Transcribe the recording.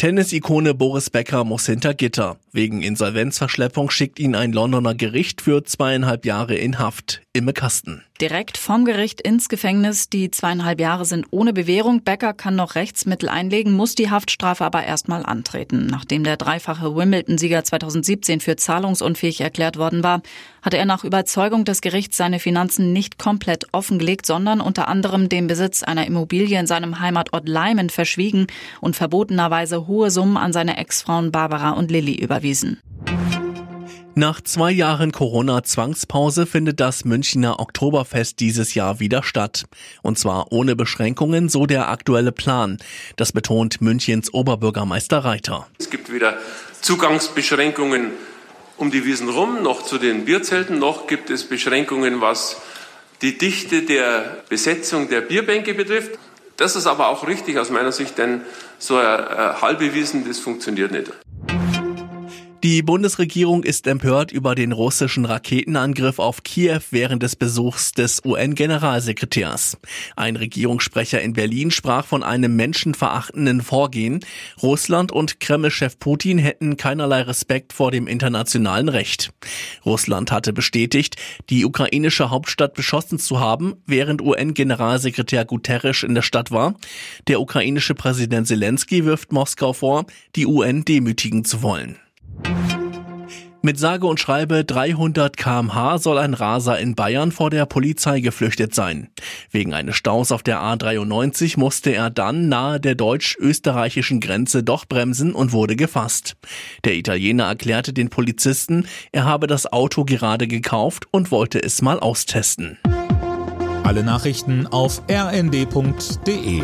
Tennis-Ikone Boris Becker muss hinter Gitter. Wegen Insolvenzverschleppung schickt ihn ein Londoner Gericht für zweieinhalb Jahre in Haft. Imme Kasten. Direkt vom Gericht ins Gefängnis. Die zweieinhalb Jahre sind ohne Bewährung. Becker kann noch Rechtsmittel einlegen, muss die Haftstrafe aber erstmal antreten. Nachdem der dreifache Wimbledon-Sieger 2017 für zahlungsunfähig erklärt worden war, hatte er nach Überzeugung des Gerichts seine Finanzen nicht komplett offengelegt, sondern unter anderem den Besitz einer Immobilie in seinem Heimatort Leimen verschwiegen und verbotenerweise hohe Summen an seine Ex-Frauen Barbara und Lilly überwiesen. Nach zwei Jahren Corona-Zwangspause findet das Münchner Oktoberfest dieses Jahr wieder statt. Und zwar ohne Beschränkungen, so der aktuelle Plan. Das betont Münchens Oberbürgermeister Reiter. Es gibt weder Zugangsbeschränkungen um die Wiesen rum, noch zu den Bierzelten, noch gibt es Beschränkungen, was die Dichte der Besetzung der Bierbänke betrifft. Das ist aber auch richtig aus meiner Sicht, denn so eine halbe Wiesen, das funktioniert nicht. Die Bundesregierung ist empört über den russischen Raketenangriff auf Kiew während des Besuchs des UN-Generalsekretärs. Ein Regierungssprecher in Berlin sprach von einem menschenverachtenden Vorgehen. Russland und Kreml-Chef Putin hätten keinerlei Respekt vor dem internationalen Recht. Russland hatte bestätigt, die ukrainische Hauptstadt beschossen zu haben, während UN-Generalsekretär Guterres in der Stadt war. Der ukrainische Präsident Zelensky wirft Moskau vor, die UN demütigen zu wollen. Mit sage und schreibe 300 kmh soll ein Raser in Bayern vor der Polizei geflüchtet sein. Wegen eines Staus auf der A93 musste er dann nahe der deutsch-österreichischen Grenze doch bremsen und wurde gefasst. Der Italiener erklärte den Polizisten, er habe das Auto gerade gekauft und wollte es mal austesten. Alle Nachrichten auf rnd.de